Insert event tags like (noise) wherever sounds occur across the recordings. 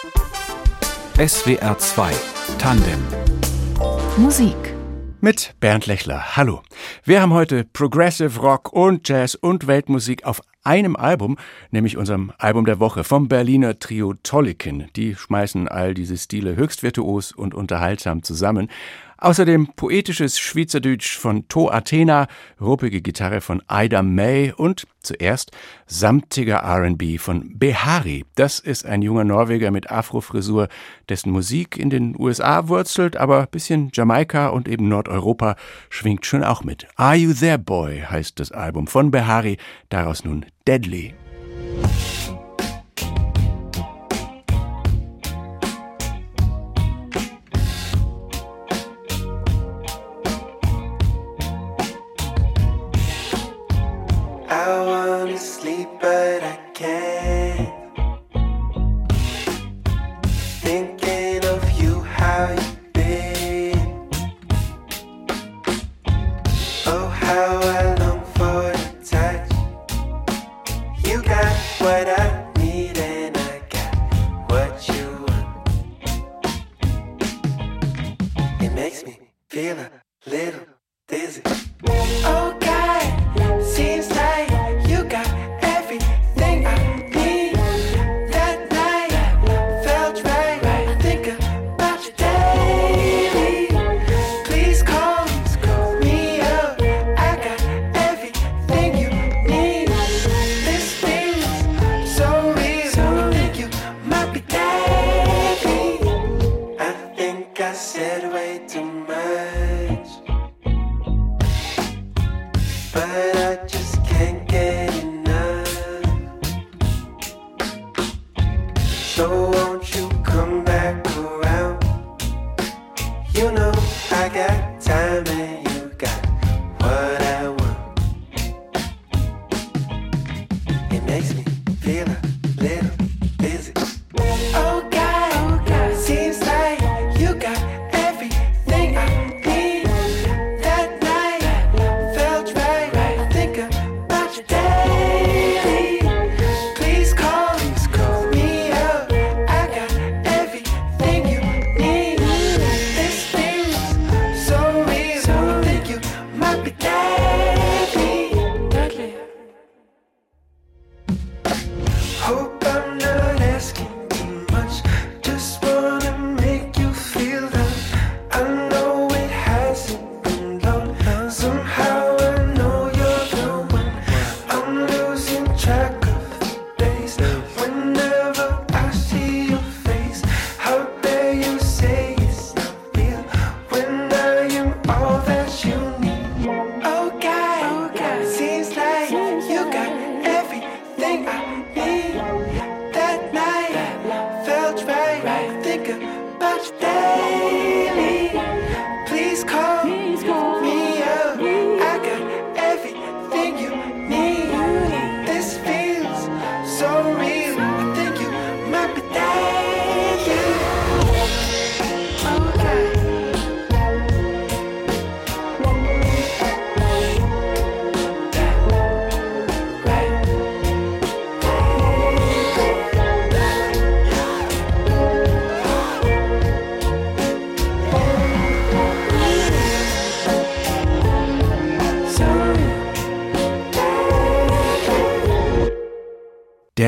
SWR 2 Tandem Musik mit Bernd Lechler. Hallo. Wir haben heute Progressive Rock und Jazz und Weltmusik auf einem Album, nämlich unserem Album der Woche vom Berliner Trio Tollikin. Die schmeißen all diese Stile höchst virtuos und unterhaltsam zusammen. Außerdem poetisches Schweizerdeutsch von To Athena, ruppige Gitarre von Ida May und zuerst samtiger R&B von Behari. Das ist ein junger Norweger mit Afrofrisur, dessen Musik in den USA wurzelt, aber bisschen Jamaika und eben Nordeuropa schwingt schon auch mit. Are You There Boy heißt das Album von Behari, daraus nun Deadly.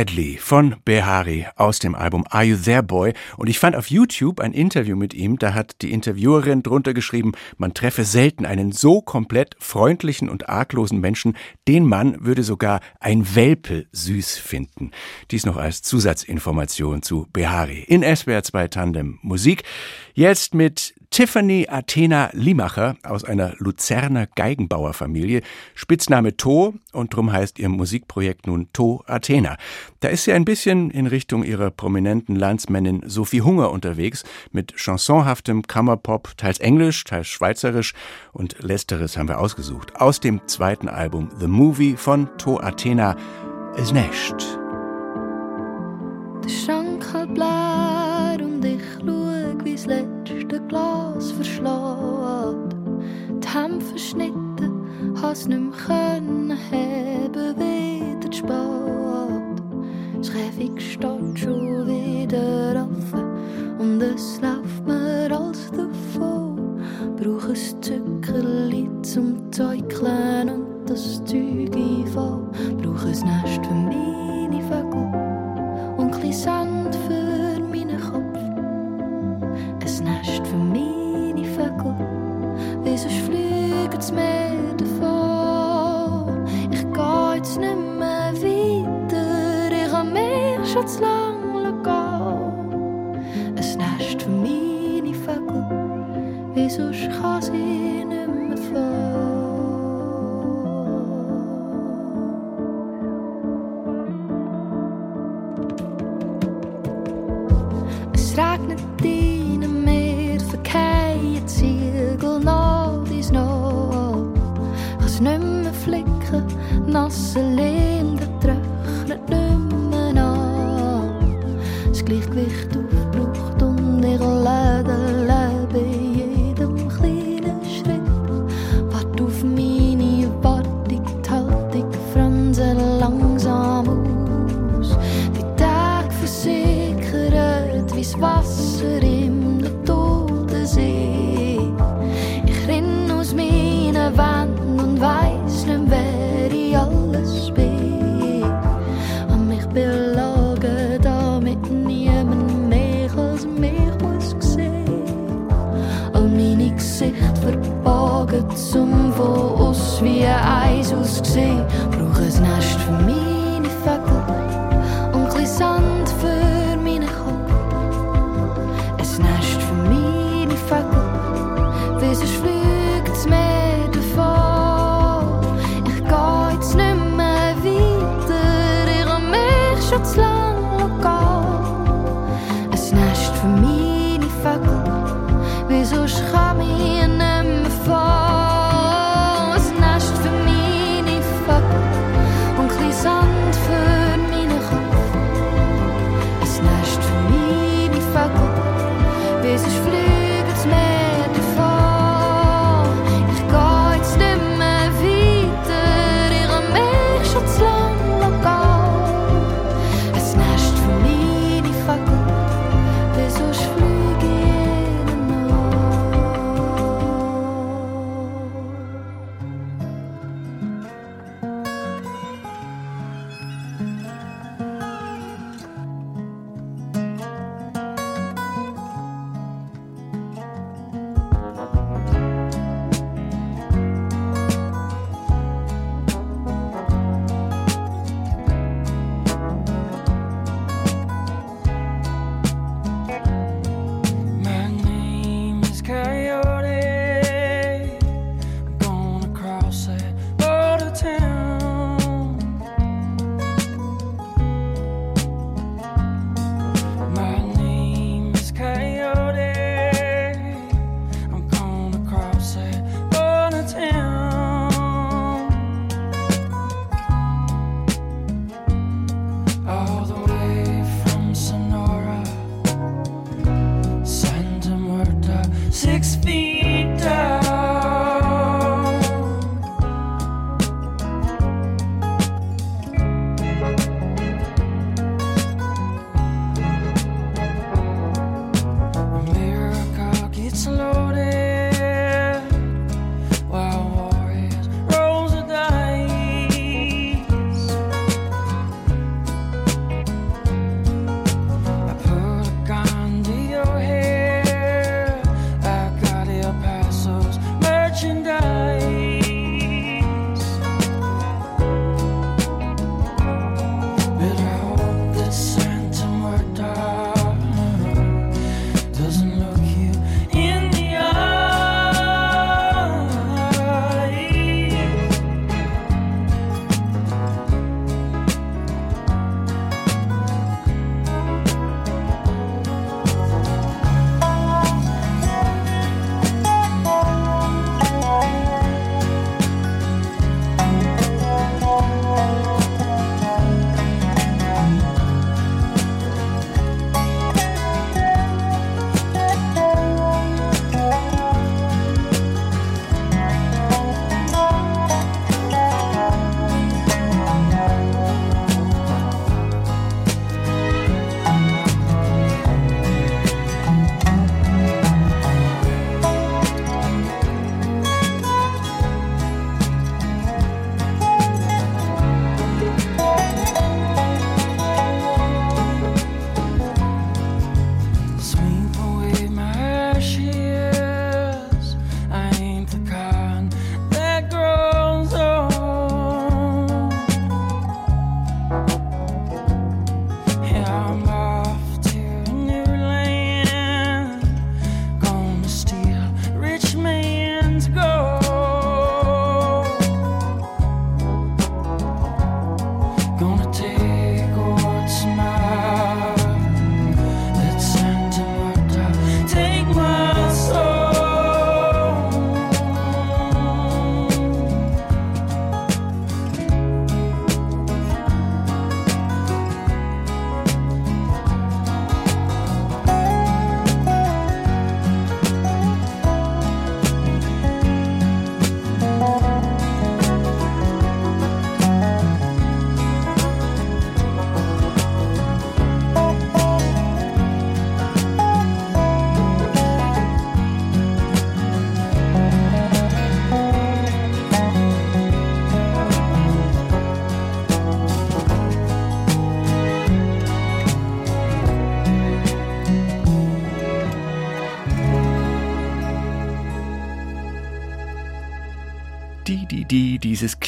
Deadly von Behari aus dem Album Are You There Boy? Und ich fand auf YouTube ein Interview mit ihm, da hat die Interviewerin drunter geschrieben, man treffe selten einen so komplett freundlichen und arglosen Menschen, den Mann würde sogar ein Welpe süß finden. Dies noch als Zusatzinformation zu Behari. In SWR 2 Tandem Musik. Jetzt mit Tiffany Athena Limacher aus einer Luzerner Geigenbauerfamilie, Spitzname To und drum heißt ihr Musikprojekt nun To Athena. Da ist sie ein bisschen in Richtung ihrer prominenten Landsmännin Sophie Hunger unterwegs, mit chansonhaftem Kammerpop, teils englisch, teils schweizerisch und letzteres haben wir ausgesucht. Aus dem zweiten Album The Movie von To Athena ist nicht. Der Schrank hat blärt und ich schau, wie's den Glas verschlägt. Die Hemd verschnitten, hast nicht mehr können heben, wieder zu spät. Käfig steht schon wieder offen und es läuft mir alles davon. Brauch ein Zückerli zum Zeugeln und das Zeug voll. Brauch ein Nest für meine Vögel und ein Sand für nasceste für meine Vögel, wie sonst fliegen sie mir davon. Ich gehe jetzt nicht mehr weiter, ich habe mich schon zu lang call me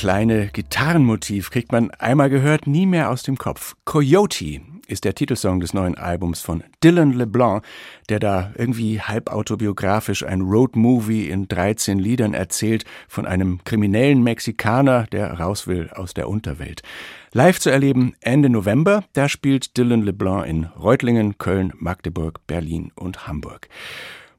kleine Gitarrenmotiv kriegt man einmal gehört, nie mehr aus dem Kopf. Coyote ist der Titelsong des neuen Albums von Dylan LeBlanc, der da irgendwie halb autobiografisch ein Roadmovie in 13 Liedern erzählt von einem kriminellen Mexikaner, der raus will aus der Unterwelt. Live zu erleben Ende November, da spielt Dylan LeBlanc in Reutlingen, Köln, Magdeburg, Berlin und Hamburg.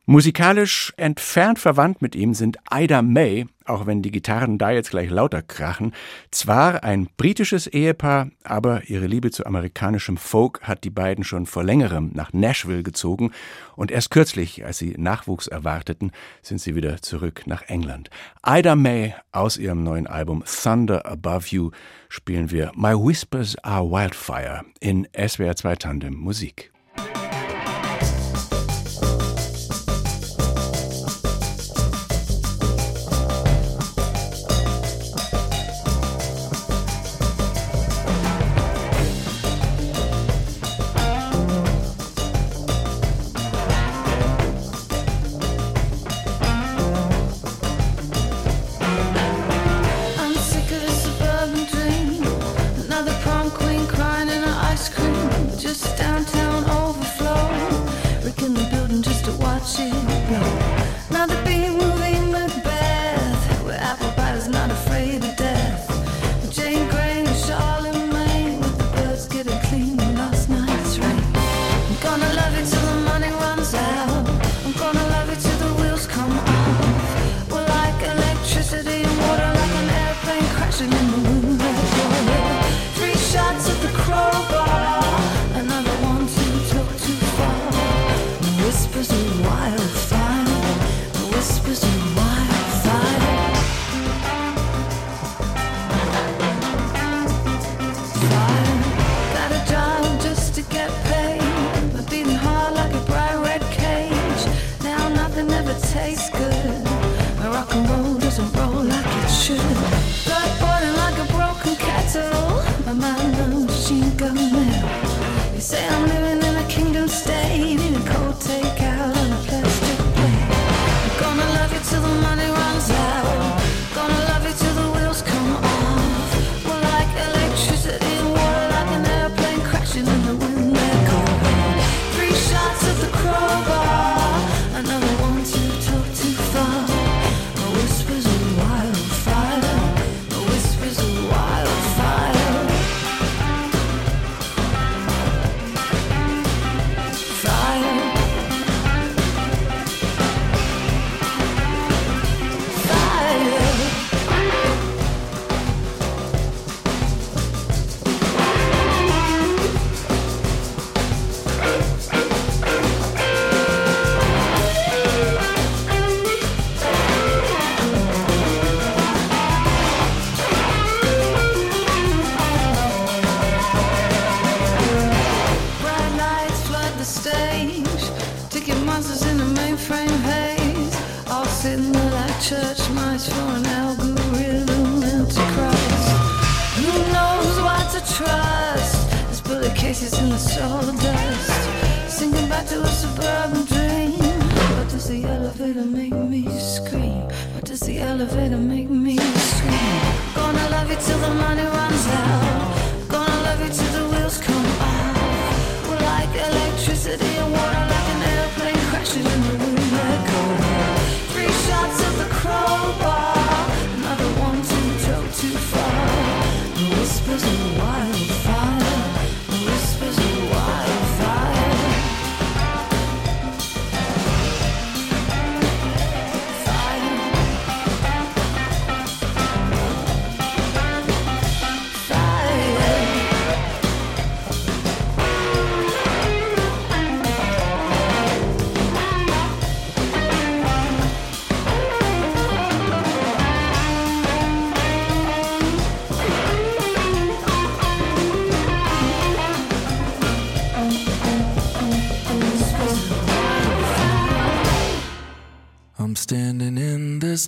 Musikalisch entfernt verwandt mit ihm sind Ida May, auch wenn die Gitarren da jetzt gleich lauter krachen. Zwar ein britisches Ehepaar, aber ihre Liebe zu amerikanischem Folk hat die beiden schon vor längerem nach Nashville gezogen und erst kürzlich, als sie Nachwuchs erwarteten, sind sie wieder zurück nach England. Ida May aus ihrem neuen Album Thunder Above You spielen wir My Whispers Are Wildfire in SWR 2 Tandem Musik.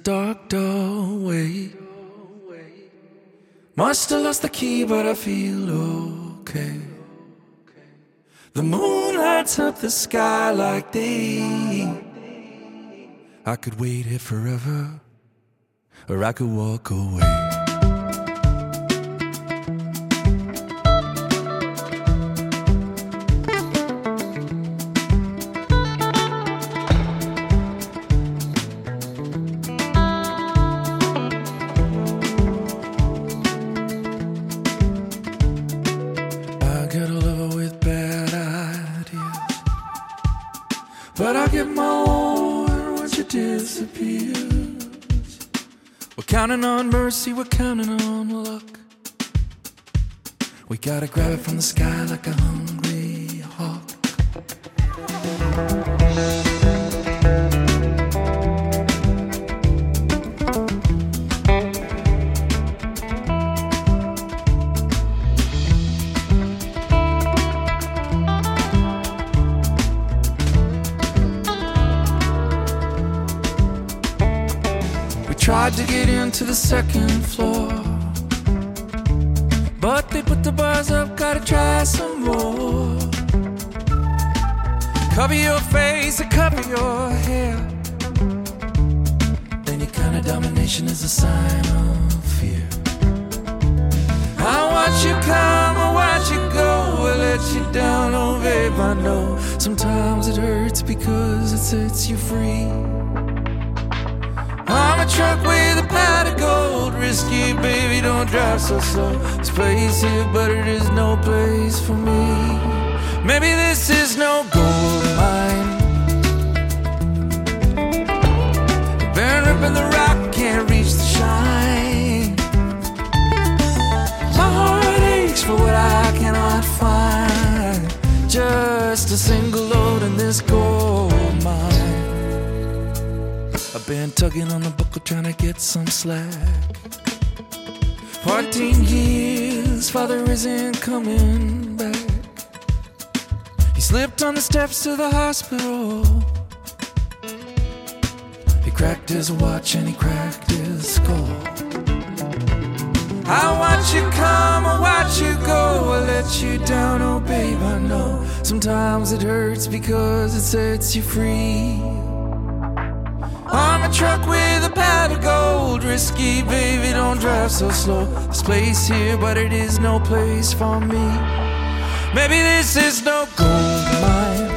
Dark doorway. Must have lost the key, but I feel okay. The moon lights up the sky like day. I could wait here forever. or I could walk away. Counting on mercy, we're counting on luck. We gotta grab it from the sky like a hungry But they put the bars up, gotta try some more. Cover your face and cover your hair. Any kind of domination is a sign of fear. I watch you come, I watch you go, I let you down, oh babe, I know. Sometimes it hurts because it sets you free. Truck with a pot of gold. Risky, baby, don't drive so slow. This place here, but it is no place for me. Maybe this is no gold mine. Been ripping the rock, can't reach the shine. My heart aches for what I cannot find. Just a single load in this gold been tugging on the buckle trying to get some slack. 14 years, father isn't coming back. He slipped on the steps to the hospital. He cracked his watch and he cracked his skull. I watch you come, I watch you go, I let you down, oh babe, I know. Sometimes it hurts because it sets you free. A truck with a pad of gold. Risky, baby, don't drive so slow. This place here, but it is no place for me. Maybe this is no gold mine.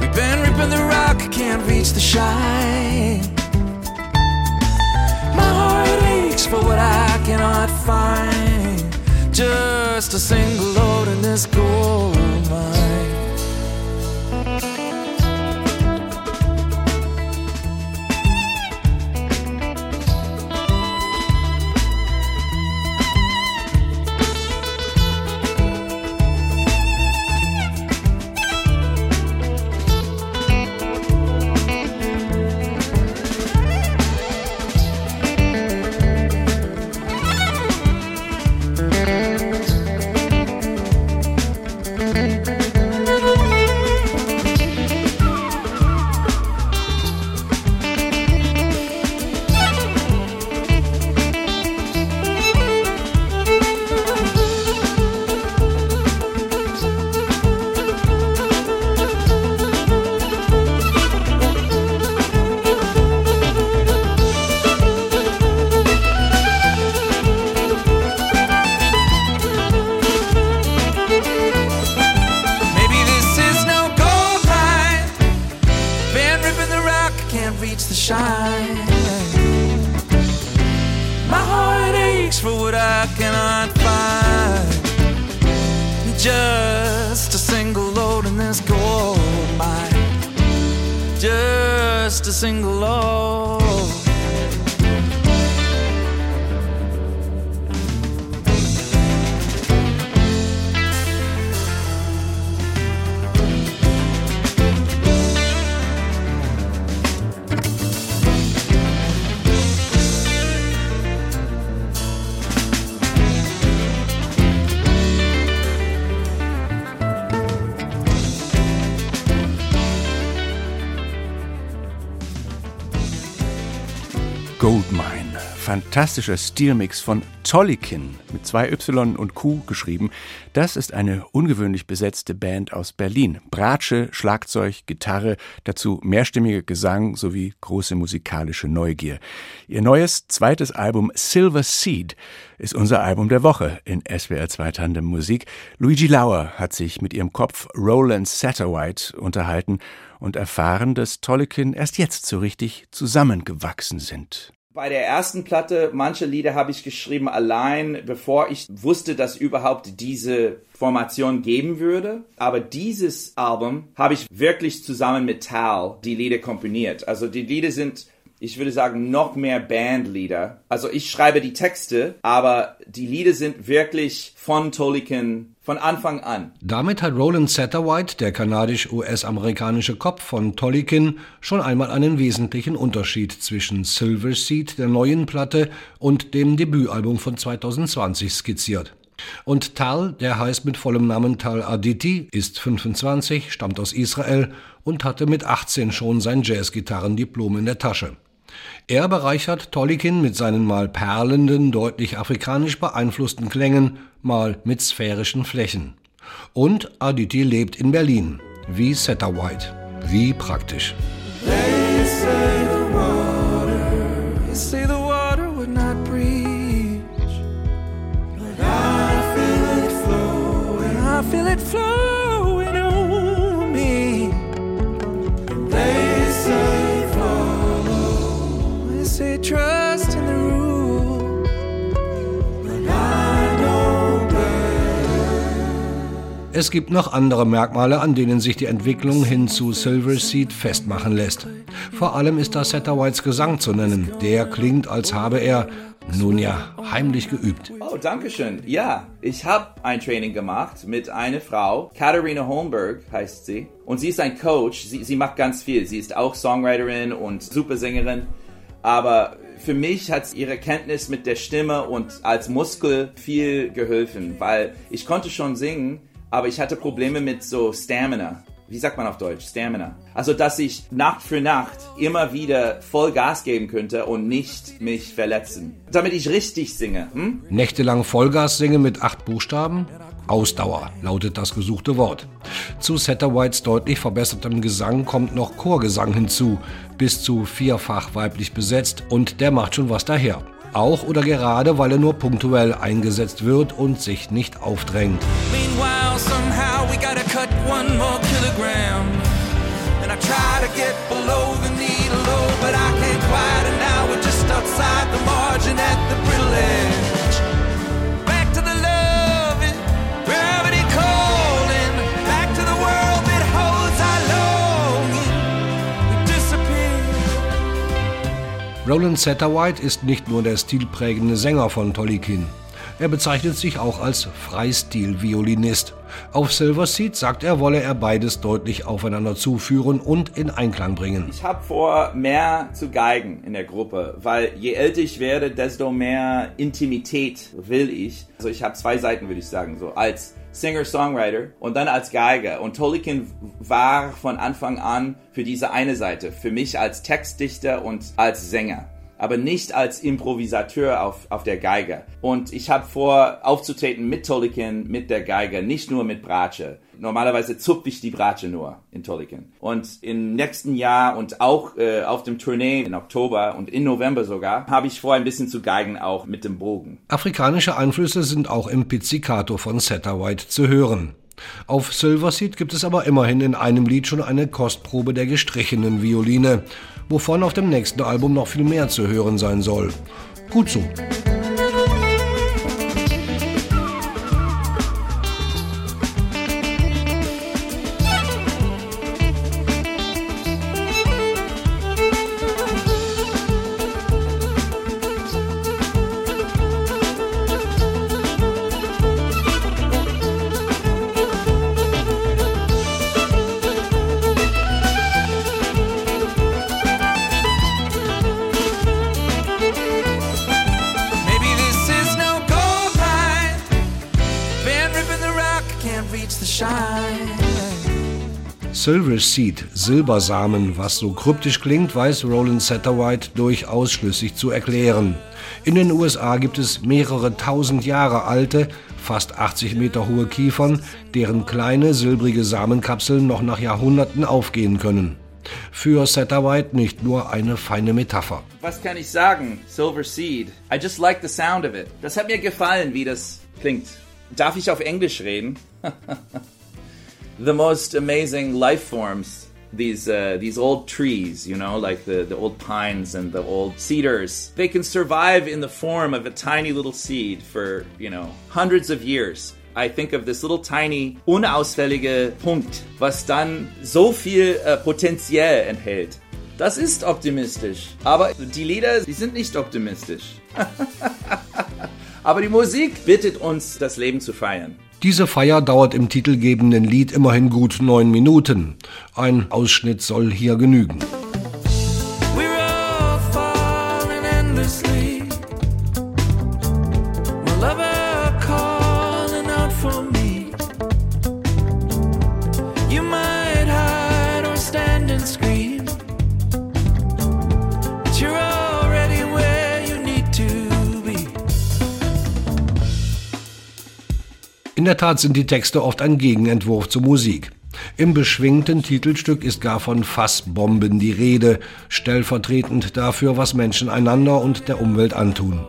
We've been ripping the rock, can't reach the shine. My heart aches for what I cannot find. Just a single load in this gold mine. Goldmine fantastischer Stilmix von Tollykin mit zwei Y und Q geschrieben. Das ist eine ungewöhnlich besetzte Band aus Berlin. Bratsche, Schlagzeug, Gitarre, dazu mehrstimmiger Gesang sowie große musikalische Neugier. Ihr neues zweites Album Silver Seed ist unser Album der Woche in SWR 2 Tandem Musik. Luigi Lauer hat sich mit ihrem Kopf Roland Satterwhite unterhalten und erfahren, dass Tolkien erst jetzt so richtig zusammengewachsen sind. Bei der ersten Platte, manche Lieder habe ich geschrieben allein, bevor ich wusste, dass überhaupt diese Formation geben würde. Aber dieses Album habe ich wirklich zusammen mit Tal die Lieder komponiert. Also die Lieder sind ich würde sagen, noch mehr Bandlieder. Also ich schreibe die Texte, aber die Lieder sind wirklich von Tolkien von Anfang an. Damit hat Roland Satterwhite, der kanadisch-US-amerikanische Kopf von Tolkien, schon einmal einen wesentlichen Unterschied zwischen Silver Seed, der neuen Platte, und dem Debütalbum von 2020 skizziert. Und Tal, der heißt mit vollem Namen Tal Aditi, ist 25, stammt aus Israel und hatte mit 18 schon sein Jazzgitarrendiplom in der Tasche. Er bereichert Tolkien mit seinen mal perlenden, deutlich afrikanisch beeinflussten Klängen, mal mit sphärischen Flächen. Und Aditi lebt in Berlin, wie White. Wie praktisch. They say the water, they say the water would not breach. But I feel it flowing, I feel it flowing. Es gibt noch andere Merkmale, an denen sich die Entwicklung hin zu Silver Seed festmachen lässt. Vor allem ist da Satterwhites Gesang zu nennen. Der klingt, als habe er, nun ja, heimlich geübt. Oh, danke schön. Ja, ich habe ein Training gemacht mit einer Frau, Katharina Holmberg heißt sie. Und sie ist ein Coach. Sie, sie macht ganz viel. Sie ist auch Songwriterin und Supersängerin. Aber für mich hat ihre Kenntnis mit der Stimme und als Muskel viel geholfen, weil ich konnte schon singen, aber ich hatte Probleme mit so Stamina. Wie sagt man auf Deutsch? Stamina. Also, dass ich Nacht für Nacht immer wieder voll Gas geben könnte und nicht mich verletzen. Damit ich richtig singe. Hm? Nächtelang Vollgas singen mit acht Buchstaben? Ausdauer lautet das gesuchte Wort. Zu Satterwhites deutlich verbessertem Gesang kommt noch Chorgesang hinzu, bis zu vierfach weiblich besetzt und der macht schon was daher. Auch oder gerade, weil er nur punktuell eingesetzt wird und sich nicht aufdrängt. Meanwhile, Roland Satterwhite ist nicht nur der stilprägende Sänger von Tolkien. Er bezeichnet sich auch als Freistil-Violinist. Auf Silver Seed sagt er, wolle er beides deutlich aufeinander zuführen und in Einklang bringen. Ich habe vor, mehr zu geigen in der Gruppe, weil je älter ich werde, desto mehr Intimität will ich. Also ich habe zwei Seiten, würde ich sagen, so als Singer-Songwriter und dann als Geiger. Und Tolkien war von Anfang an für diese eine Seite, für mich als Textdichter und als Sänger aber nicht als Improvisateur auf, auf der Geige. Und ich habe vor, aufzutreten mit Tolkien, mit der Geige, nicht nur mit Bratsche. Normalerweise zupfe ich die Bratsche nur in Tolkien. Und im nächsten Jahr und auch äh, auf dem Tournee in Oktober und in November sogar, habe ich vor, ein bisschen zu geigen, auch mit dem Bogen. Afrikanische Einflüsse sind auch im Pizzicato von Satterwhite zu hören. Auf Silverseed gibt es aber immerhin in einem Lied schon eine Kostprobe der gestrichenen Violine, wovon auf dem nächsten Album noch viel mehr zu hören sein soll. Gut so. Silver Seed, Silbersamen, was so kryptisch klingt, weiß Roland Satterwhite durchaus schlüssig zu erklären. In den USA gibt es mehrere tausend Jahre alte, fast 80 Meter hohe Kiefern, deren kleine silbrige Samenkapseln noch nach Jahrhunderten aufgehen können. Für Satterwhite nicht nur eine feine Metapher. Was kann ich sagen? Silver Seed. I just like the sound of it. Das hat mir gefallen, wie das klingt. Darf ich auf Englisch reden? (laughs) the most amazing life forms these uh, these old trees, you know, like the, the old pines and the old cedars. They can survive in the form of a tiny little seed for, you know, hundreds of years. I think of this little tiny, unausfällige Punkt, was dann so viel äh, Potenzial enthält. Das ist optimistisch. Aber die Lieder, die sind nicht optimistisch. (laughs) Aber die Musik bittet uns, das Leben zu feiern. Diese Feier dauert im titelgebenden Lied immerhin gut neun Minuten. Ein Ausschnitt soll hier genügen. In der Tat sind die Texte oft ein Gegenentwurf zur Musik. Im beschwingten Titelstück ist gar von Fassbomben die Rede, stellvertretend dafür, was Menschen einander und der Umwelt antun.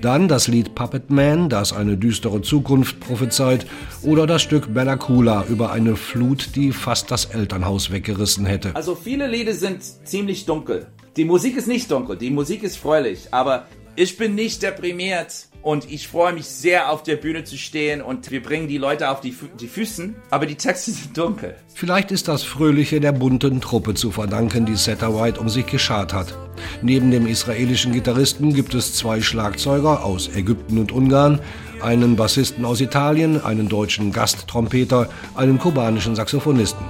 Dann das Lied Puppet Man, das eine düstere Zukunft prophezeit, oder das Stück Bella Coola über eine Flut, die fast das Elternhaus weggerissen hätte. Also viele Lieder sind ziemlich dunkel. Die Musik ist nicht dunkel, die Musik ist fröhlich, aber ich bin nicht deprimiert und ich freue mich sehr, auf der Bühne zu stehen und wir bringen die Leute auf die, Fü die Füßen, aber die Texte (laughs) sind dunkel. Vielleicht ist das Fröhliche der bunten Truppe zu verdanken, die White um sich geschart hat. Neben dem israelischen Gitarristen gibt es zwei Schlagzeuger aus Ägypten und Ungarn, einen Bassisten aus Italien, einen deutschen Gasttrompeter, einen kubanischen Saxophonisten.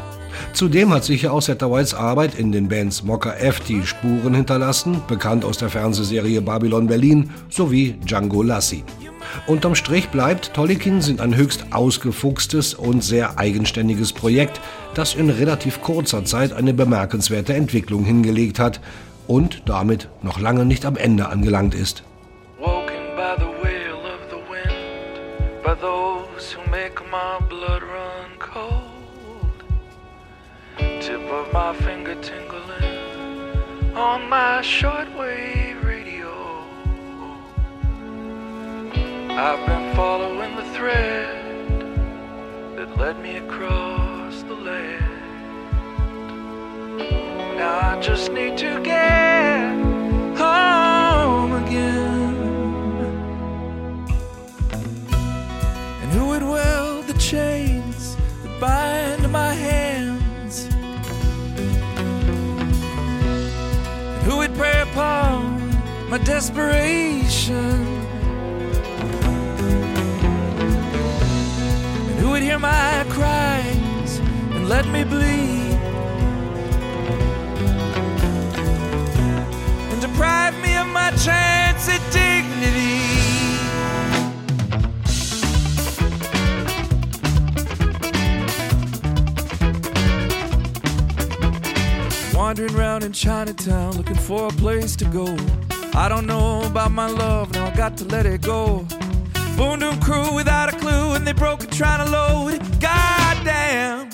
Zudem hat sicher auch Whites Arbeit in den Bands Mocker F die Spuren hinterlassen, bekannt aus der Fernsehserie Babylon Berlin sowie Django Lassie. Unterm Strich bleibt, Tollikin sind ein höchst ausgefuchstes und sehr eigenständiges Projekt, das in relativ kurzer Zeit eine bemerkenswerte Entwicklung hingelegt hat und damit noch lange nicht am Ende angelangt ist. by those who make my blood run of my finger tingling on my shortwave radio. I've been following the thread that led me across the land. Now I just need to get home again. And who would weld the chains that bind my hands? Upon my desperation, and who would hear my cries and let me bleed, and deprive me of my chance at dignity. Wandering around in Chinatown looking for a place to go. I don't know about my love, now I got to let it go. Boom Doom crew without a clue, and they broke it trying to load it. Goddamn.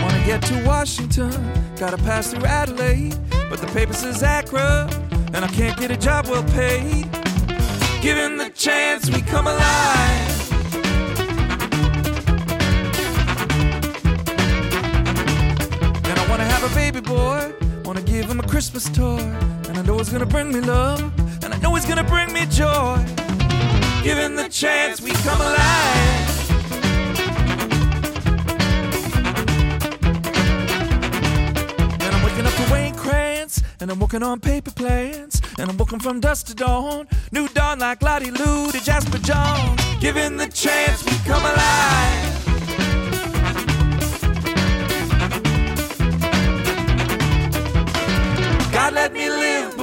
Wanna get to Washington, gotta pass through Adelaide, but the paper says Accra, and I can't get a job well paid. Given the chance, we come alive. Baby boy. Wanna give him a Christmas toy. And I know it's gonna bring me love. And I know it's gonna bring me joy. Given the chance, we come alive. And I'm waking up to Wayne Krantz. And I'm working on paper plans. And I'm working from dusk to dawn. New dawn like Lottie Lou to Jasper Jones. Given the chance, we come alive. God let me live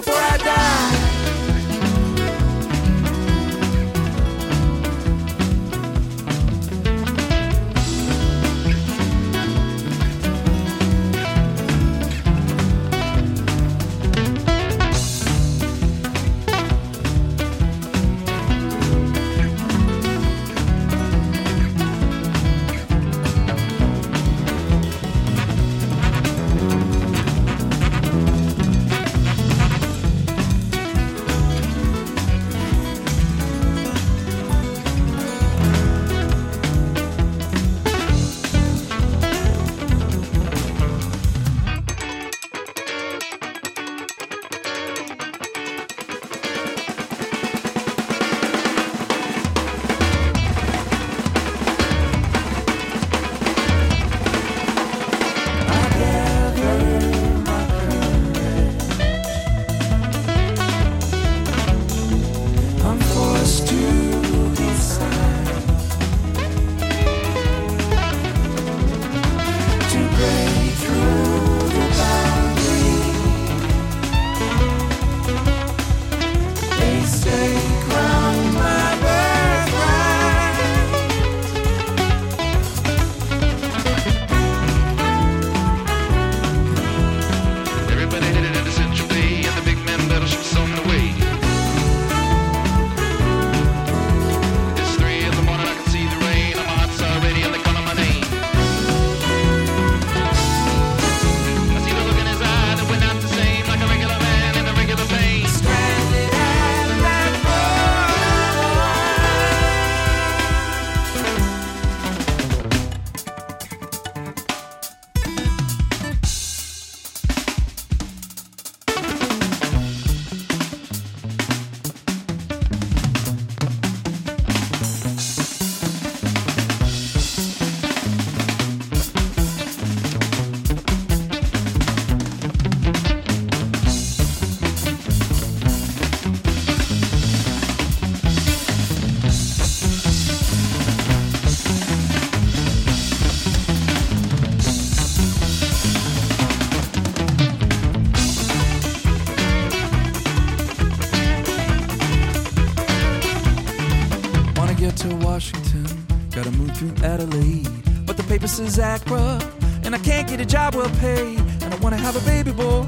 says and I can't get a job well paid. And I wanna have a baby boy,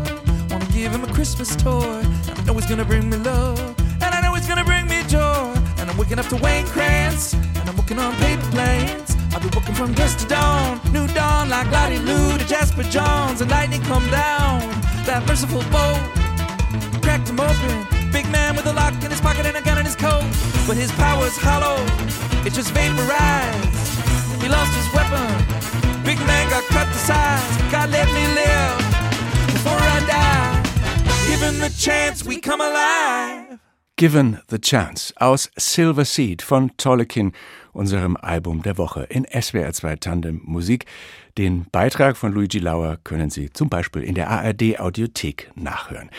wanna give him a Christmas toy. And I know he's gonna bring me love, and I know he's gonna bring me joy. And I'm waking up to Wayne Krantz, and I'm working on paper planes. I'll be working from dusk to dawn, new dawn like Lottie Lou to Jasper Johns, and lightning come down. That merciful bolt cracked him open. Big man with a lock in his pocket and a gun in his coat. But his power's hollow, it just vaporized. He lost his weapon. Big man got cut to size. God let me live before I die. Given the chance, we come alive. Given the Chance aus Silver Seed von Tolkien, unserem Album der Woche in SWR 2 Tandem Musik. Den Beitrag von Luigi Lauer können Sie zum Beispiel in der ARD Audiothek nachhören.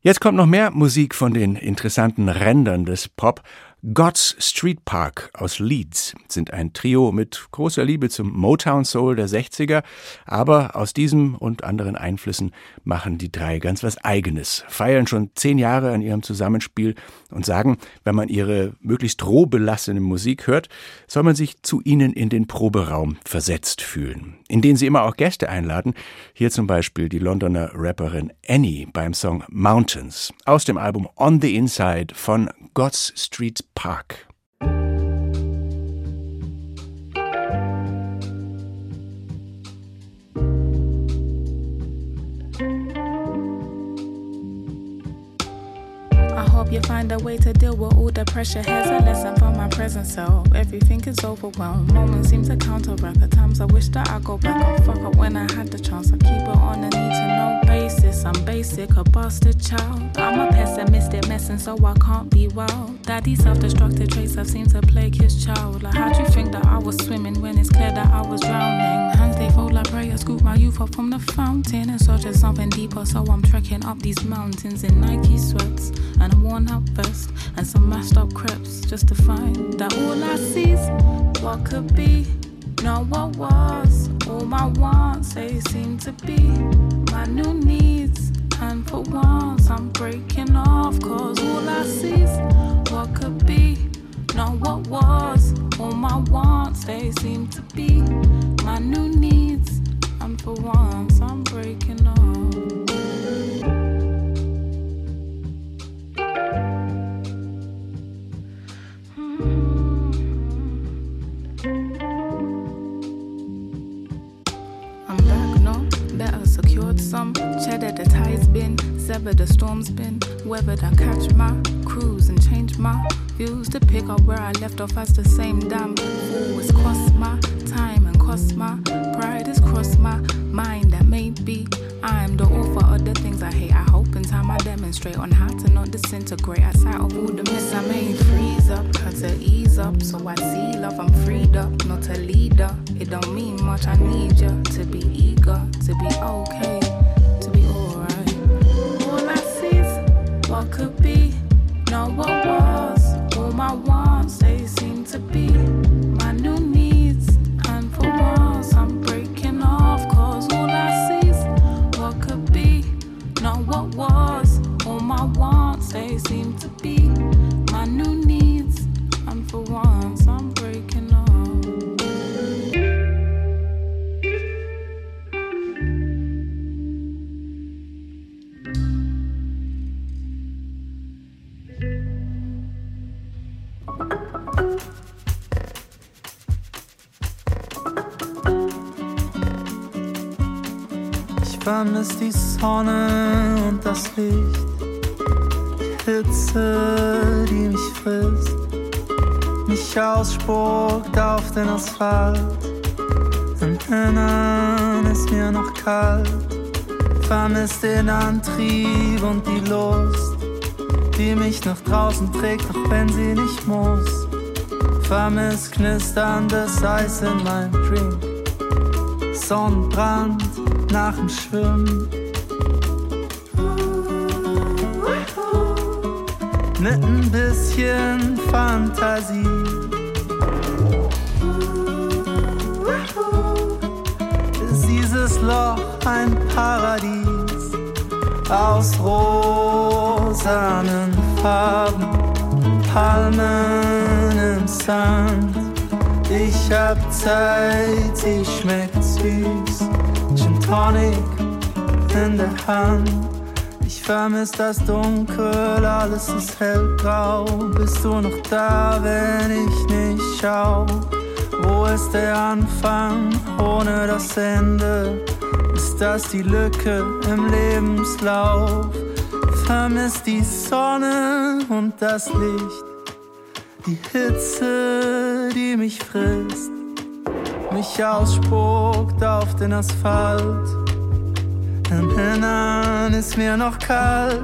Jetzt kommt noch mehr Musik von den interessanten Rändern des Pop. God's Street Park aus Leeds sind ein Trio mit großer Liebe zum Motown Soul der 60er, aber aus diesem und anderen Einflüssen machen die drei ganz was eigenes, feiern schon zehn Jahre an ihrem Zusammenspiel und sagen, wenn man ihre möglichst roh belassene Musik hört, soll man sich zu ihnen in den Proberaum versetzt fühlen, in den sie immer auch Gäste einladen, hier zum Beispiel die Londoner Rapperin Annie beim Song Mountains aus dem Album On the Inside von God's Street Park. A way to deal with all the pressure. Here's a lesson for my present self. Everything is overwhelmed. Moments seem to counteract. At times I wish that I go back. I fuck up when I had the chance. I keep it on a need to know basis. I'm basic, a bastard child. I'm a pessimistic messing, so I can't be wild. Daddy's self-destructive traits have seemed to plague his child. Like, how'd you think that I was swimming when it's clear that I was drowning? Hands they fold like prayer, scoop my youth up from the fountain and search for something deeper. So I'm trekking up these mountains in Nike sweats and a worn out vest and some mashed up crepes just to find that all I see's what could be, not what was. All my wants, they seem to be my new needs. And for once, I'm breaking off, cause all I see's what could be, not what was. All my wants, they seem to be my new needs. And for once, I'm breaking off. Been, the storm's been. Weathered, I catch my cruise and change my views to pick up where I left off as the same damn fool. It's cost my time and cost my pride. It's crossed my mind that maybe I'm the author of the things I hate. I hope in time I demonstrate on how to not disintegrate. I sat all the mess I made, freeze up, had to ease up. So I see love, I'm freed up, not a leader. It don't mean much, I need you to be eager, to be okay, what could be, not what was. All my wants, they seem to be Sonne und das Licht, die Hitze, die mich frisst, mich ausspuckt auf den Asphalt. Im Innern ist mir noch kalt, vermiss den Antrieb und die Lust, die mich nach draußen trägt, auch wenn sie nicht muss. Vermiss knisterndes Eis in meinem Drink. Sonnenbrand nach dem Schwimmen. Mit ein bisschen Fantasie. Ist dieses Loch ein Paradies aus rosanen Farben, Palmen im Sand. Ich hab Zeit, sie schmeckt süß. Gin Tonic in der Hand. Ich vermiss das Dunkel, alles ist hellgrau. Bist du noch da, wenn ich nicht schau? Wo ist der Anfang ohne das Ende? Ist das die Lücke im Lebenslauf? Vermiss die Sonne und das Licht, die Hitze, die mich frisst, mich ausspuckt auf den Asphalt. Im Innern ist mir noch kalt.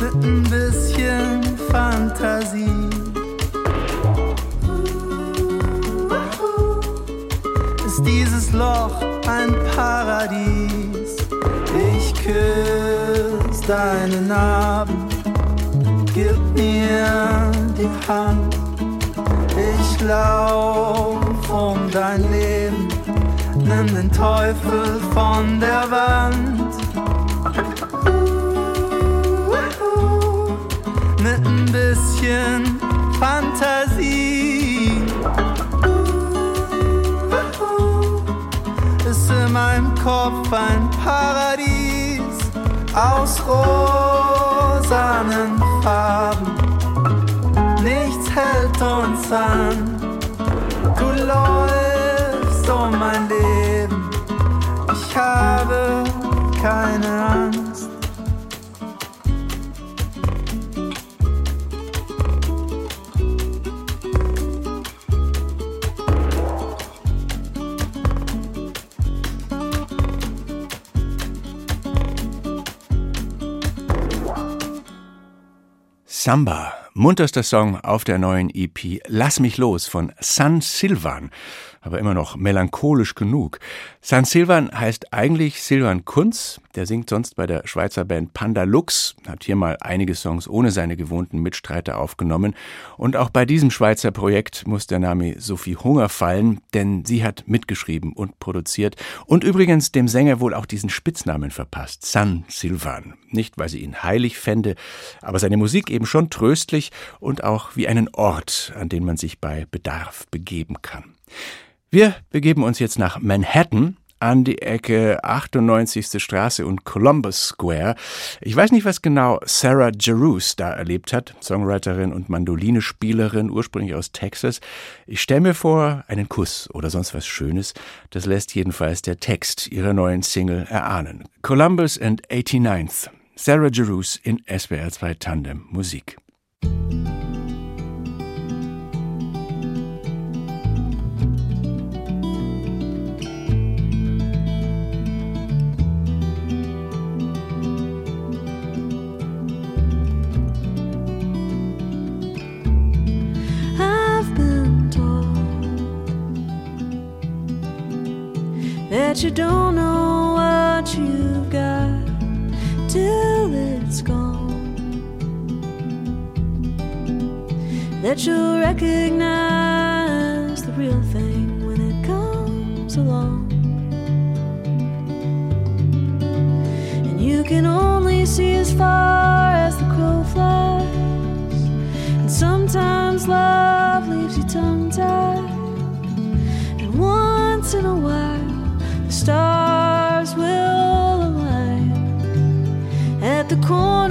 Mit ein bisschen Fantasie. Ist dieses Loch ein Paradies? Ich küsse deine Narben, gib mir die Hand. Ich lauf um dein Leben, nimm den Teufel von der Wand. Mit ein bisschen Fantasie ist in meinem Kopf ein Paradies aus rosanen Farben. Nichts hält uns an. Du läufst um mein Leben. Ich habe keine Angst. Samba, munterster Song auf der neuen EP Lass mich los von San Silvan, aber immer noch melancholisch genug. San Silvan heißt eigentlich Silvan Kunz, der singt sonst bei der Schweizer Band Panda Lux, hat hier mal einige Songs ohne seine gewohnten Mitstreiter aufgenommen und auch bei diesem Schweizer Projekt muss der Name Sophie Hunger fallen, denn sie hat mitgeschrieben und produziert und übrigens dem Sänger wohl auch diesen Spitznamen verpasst, San Silvan. Nicht, weil sie ihn heilig fände, aber seine Musik eben schon tröstlich und auch wie einen Ort, an den man sich bei Bedarf begeben kann. Wir begeben uns jetzt nach Manhattan an die Ecke 98. Straße und Columbus Square. Ich weiß nicht, was genau Sarah Jerus da erlebt hat, Songwriterin und Mandolinespielerin, ursprünglich aus Texas. Ich stelle mir vor, einen Kuss oder sonst was Schönes. Das lässt jedenfalls der Text ihrer neuen Single erahnen. Columbus and 89th. Sarah Jerus in SWR 2 Tandem Musik. That you don't know what you've got till it's gone. That you'll recognize the real thing when it comes along. And you can only see as far as the crow flies. And sometimes love at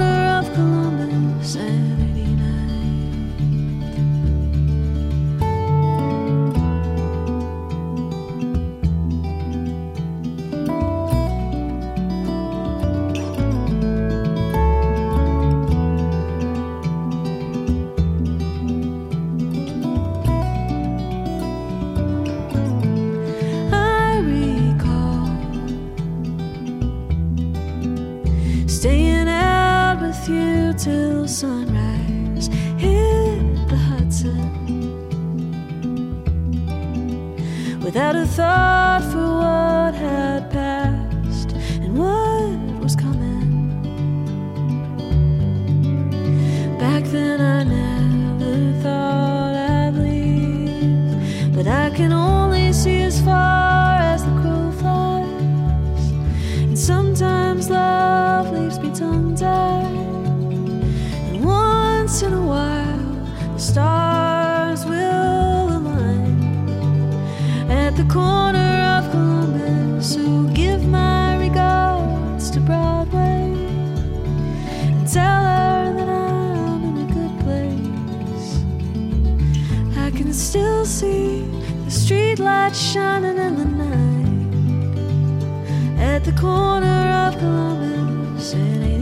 Streetlights shining in the night. At the corner of Columbus and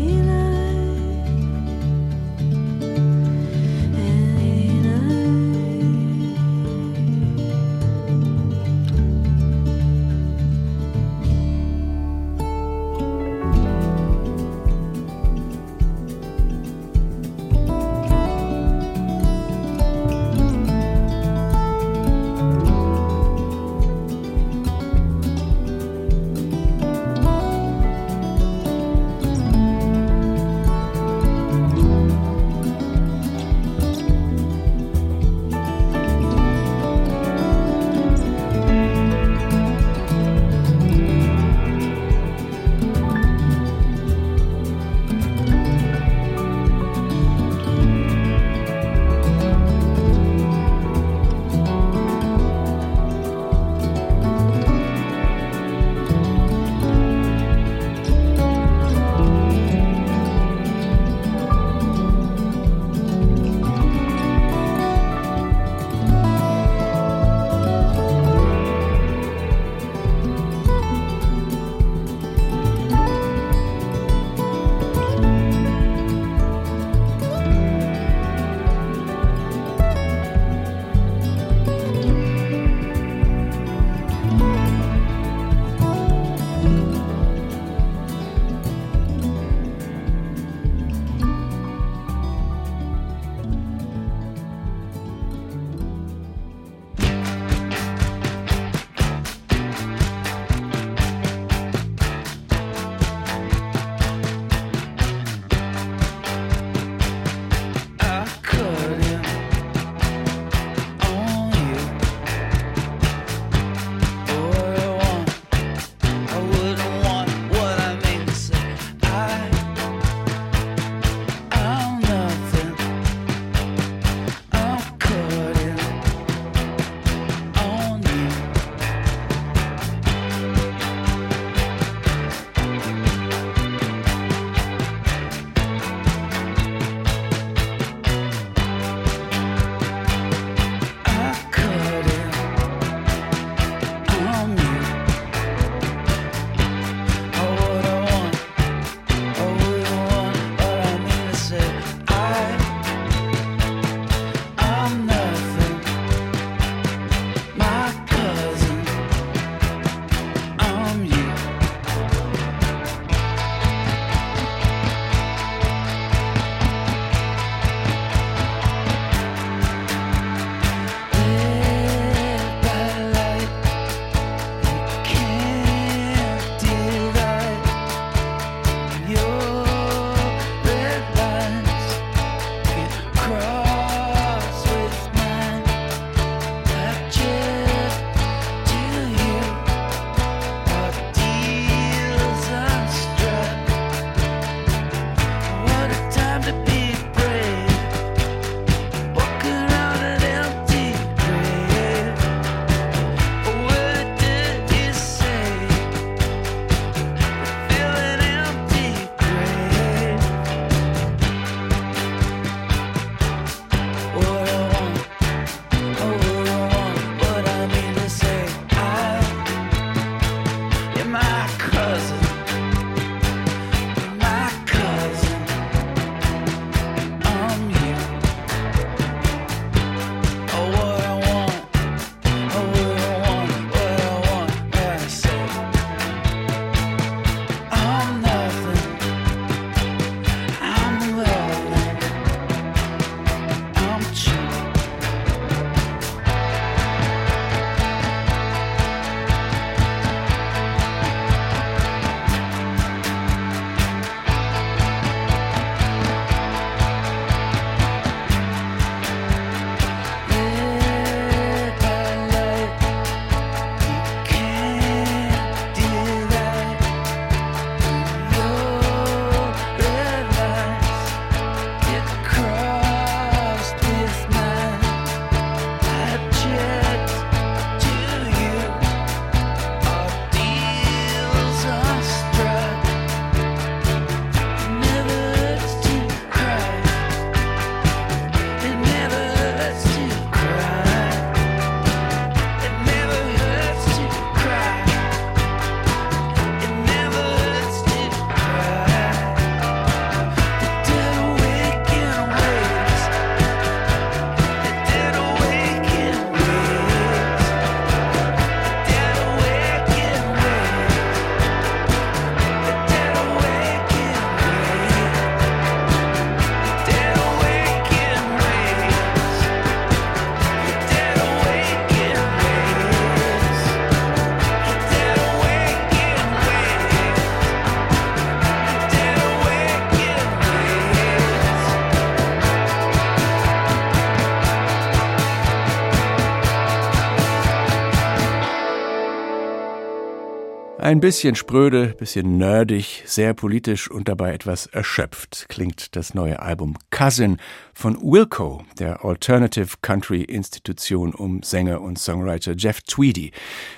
Ein bisschen spröde, bisschen nerdig, sehr politisch und dabei etwas erschöpft klingt das neue Album Cousin von Wilco, der Alternative Country Institution um Sänger und Songwriter Jeff Tweedy.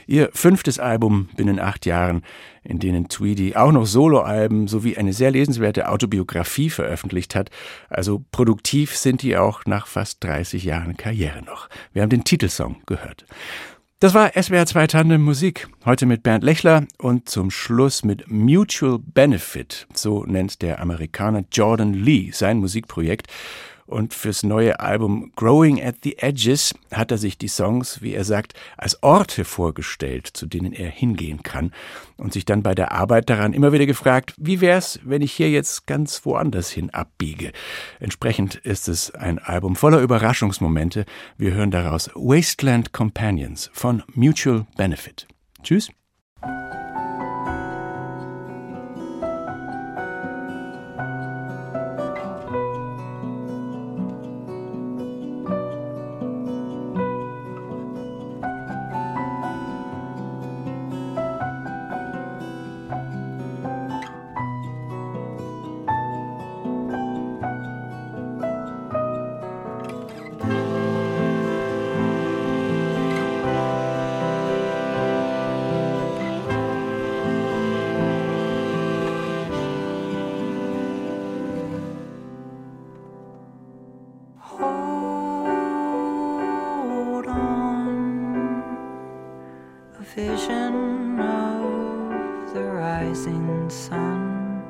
Ihr fünftes Album binnen acht Jahren, in denen Tweedy auch noch Soloalben sowie eine sehr lesenswerte Autobiografie veröffentlicht hat. Also produktiv sind die auch nach fast 30 Jahren Karriere noch. Wir haben den Titelsong gehört. Das war SWR 2 Tandem Musik. Heute mit Bernd Lechler und zum Schluss mit Mutual Benefit. So nennt der Amerikaner Jordan Lee sein Musikprojekt. Und fürs neue Album Growing at the Edges hat er sich die Songs, wie er sagt, als Orte vorgestellt, zu denen er hingehen kann und sich dann bei der Arbeit daran immer wieder gefragt, wie wär's, wenn ich hier jetzt ganz woanders hin abbiege? Entsprechend ist es ein Album voller Überraschungsmomente. Wir hören daraus Wasteland Companions von Mutual Benefit. Tschüss. Vision of the rising sun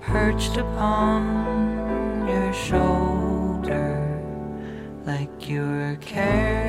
perched upon your shoulder like you were carrying